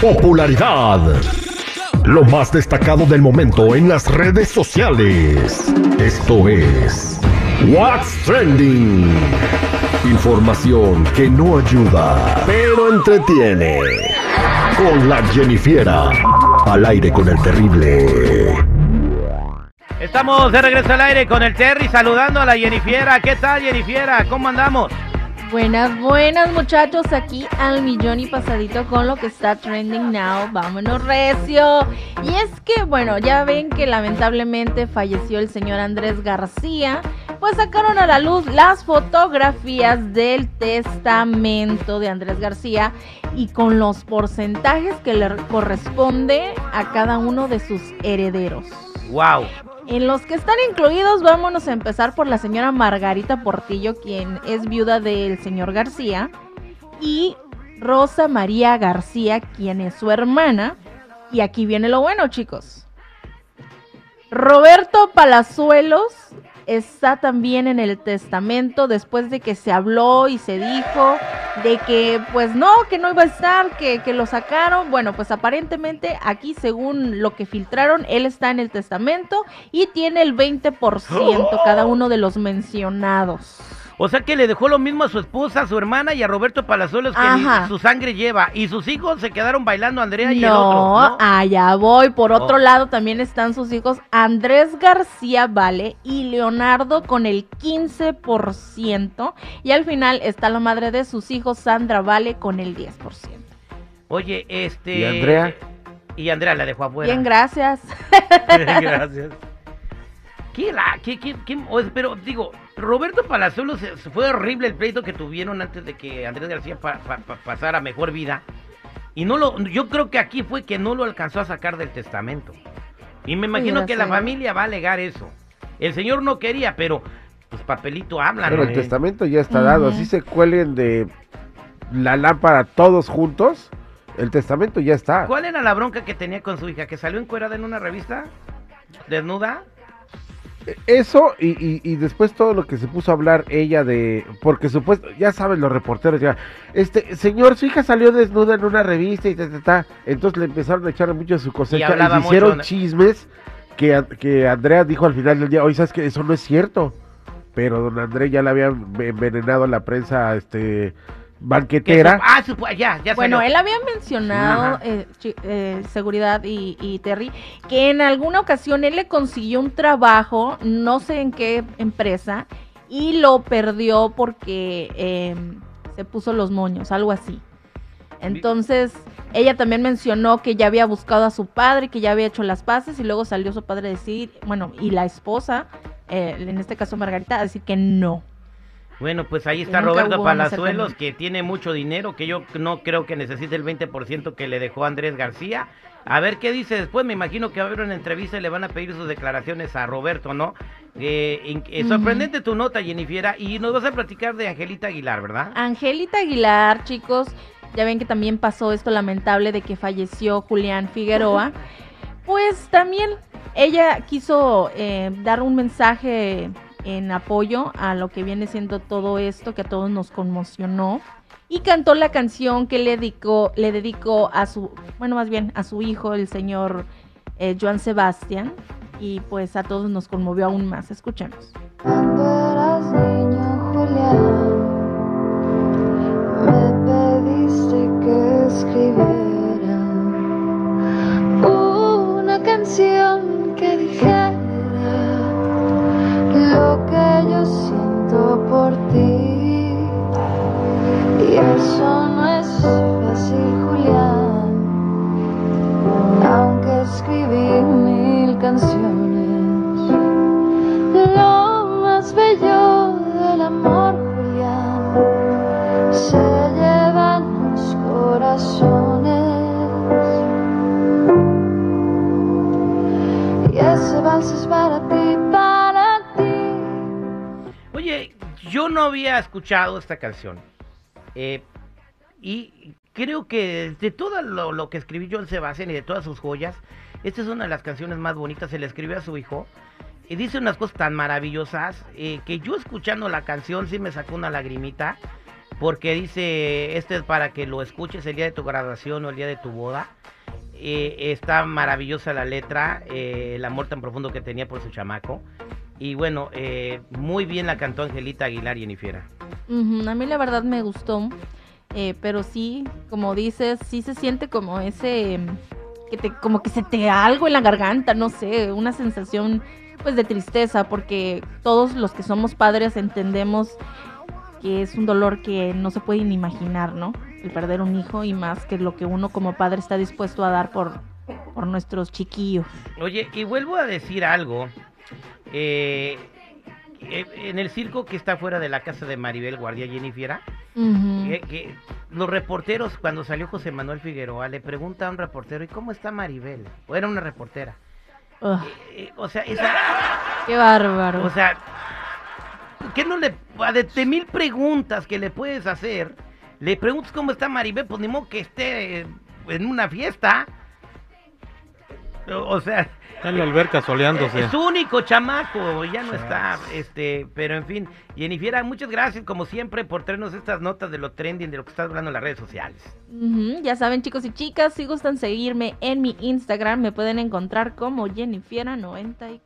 Popularidad. Lo más destacado del momento en las redes sociales. Esto es What's Trending. Información que no ayuda, pero entretiene. Con la Jennifiera. Al aire con el terrible. Estamos de regreso al aire con el Terry saludando a la Jennifiera. ¿Qué tal, Jennifiera? ¿Cómo andamos? Buenas, buenas muchachos, aquí al millón y pasadito con lo que está trending now. Vámonos recio. Y es que, bueno, ya ven que lamentablemente falleció el señor Andrés García. Pues sacaron a la luz las fotografías del testamento de Andrés García y con los porcentajes que le corresponde a cada uno de sus herederos. ¡Wow! En los que están incluidos, vámonos a empezar por la señora Margarita Portillo, quien es viuda del señor García, y Rosa María García, quien es su hermana. Y aquí viene lo bueno, chicos. Roberto Palazuelos está también en el testamento después de que se habló y se dijo de que pues no, que no iba a estar, que, que lo sacaron. Bueno, pues aparentemente aquí según lo que filtraron, él está en el testamento y tiene el 20% cada uno de los mencionados. O sea que le dejó lo mismo a su esposa, a su hermana y a Roberto Palazuelos que Ajá. su sangre lleva. Y sus hijos se quedaron bailando Andrea y el No, otro. ¿no? allá voy. Por otro Oh. lado también están sus hijos Andrés García Vale y Leonardo con el 15%. Y al final está la madre de sus hijos, Sandra Vale, con el 10%. Oye, este. ¿Y Andrea? Y Andrea la dejó afuera. Bien, gracias. Gracias. ¿Qué la, qué, qué, qué- o- pero digo, Roberto Palazuelos se fue horrible el pleito que tuvieron antes de que Andrés García pa- pa- pa- pasara mejor vida. Y no lo, yo creo que aquí fue que no lo alcanzó a sacar del testamento. Y me imagino Pudiera que la ser. familia va a alegar eso. El señor no quería, pero pues papelito habla, Pero ¿no? el testamento ya está dado. Así se cuelguen de la lámpara todos juntos. El testamento ya está. ¿Cuál era la bronca que tenía con su hija? ¿Que salió encuerada en una revista? ¿Desnuda? Eso y, y- y después todo lo que se puso a hablar ella de. Porque supuesto, ya saben los reporteros ya. Este, señor, su hija salió desnuda en una revista y ta, ta, ta. Entonces le empezaron a echar mucho a su cosecha. Y, se hicieron mucho. chismes que, que Andrea dijo al final del día. Oye, ¿sabes que Eso no es cierto. Pero don Andrés ya le había envenenado a la prensa este, banquetera. su- ah, su- ya, ya Bueno, salió. él había mencionado, eh, eh, seguridad y, y Terry, que en alguna ocasión él le consiguió un trabajo, no sé en qué empresa, y lo perdió porque eh, se puso los moños, algo así. Entonces, ella también mencionó que ya había buscado a su padre, que ya había hecho las paces, y luego salió su padre a decir, bueno, y la esposa, eh, en este caso Margarita, a decir que no. Bueno, pues ahí está Roberto Palazuelos, que tiene mucho dinero, que yo no creo que necesite el 20% que le dejó Andrés García. A ver qué dice después, me imagino que va a haber una entrevista y le van a pedir sus declaraciones a Roberto, ¿no? Eh, eh, sorprendente tu nota, Jennifiera, y nos vas a platicar de Angelita Aguilar, ¿verdad? Angelita Aguilar, chicos, ya ven que también pasó esto lamentable de que falleció Julián Figueroa. Pues también ella quiso eh, dar un mensaje en apoyo a lo que viene siendo todo esto que a todos nos conmocionó y cantó la canción que le dedicó, le dedicó a su, bueno, más bien a su hijo, el señor eh, Joan Sebastián, y pues a todos nos conmovió aún más. Escuchemos. Julián, me pediste que escribiera Yo no había escuchado esta canción. Eh, y creo que de todo lo, que escribió John Sebastián y de todas sus joyas, esta es una de las canciones más bonitas. Se le escribió a su hijo. Y dice unas cosas tan maravillosas eh, que yo escuchando la canción sí me sacó una lagrimita. porque dice, este es para que lo escuches el día de tu graduación o el día de tu boda. Eh, está maravillosa la letra, el amor tan profundo que tenía por su chamaco. Y bueno, eh, muy bien la cantó Angelita Aguilar y Enifiera. Ujú, A mí la verdad me gustó, eh, pero sí, como dices, sí se siente como ese, que te, como que se te da algo en la garganta, no sé, una sensación pues de tristeza, porque todos los que somos padres entendemos que es un dolor que no se puede ni imaginar, ¿no? El perder un hijo y más que lo que uno como padre está dispuesto a dar por, por nuestros chiquillos. Oye, y vuelvo a decir algo. Eh, eh, en el circo que está fuera de la casa de Maribel Guardia Jennifiera, Ujú. que, que los reporteros, cuando salió José Manuel Figueroa, le pregunta a un reportero, ¿y cómo está Maribel? O era una reportera. Eh, o sea, esa, qué bárbaro. o sea, ¿qué no le, a de, de mil preguntas que le puedes hacer, le preguntas cómo está Maribel, pues ni modo que esté en una fiesta. O, sea, Está en la alberca soleándose. es su único chamaco, ya no está, este, pero en fin, Jennifiera, muchas gracias como siempre por traernos estas notas de lo trending, de lo que estás hablando en las redes sociales. Ujú, Ya saben, chicos y chicas, si gustan seguirme en mi Instagram, me pueden encontrar como Jennifiera94.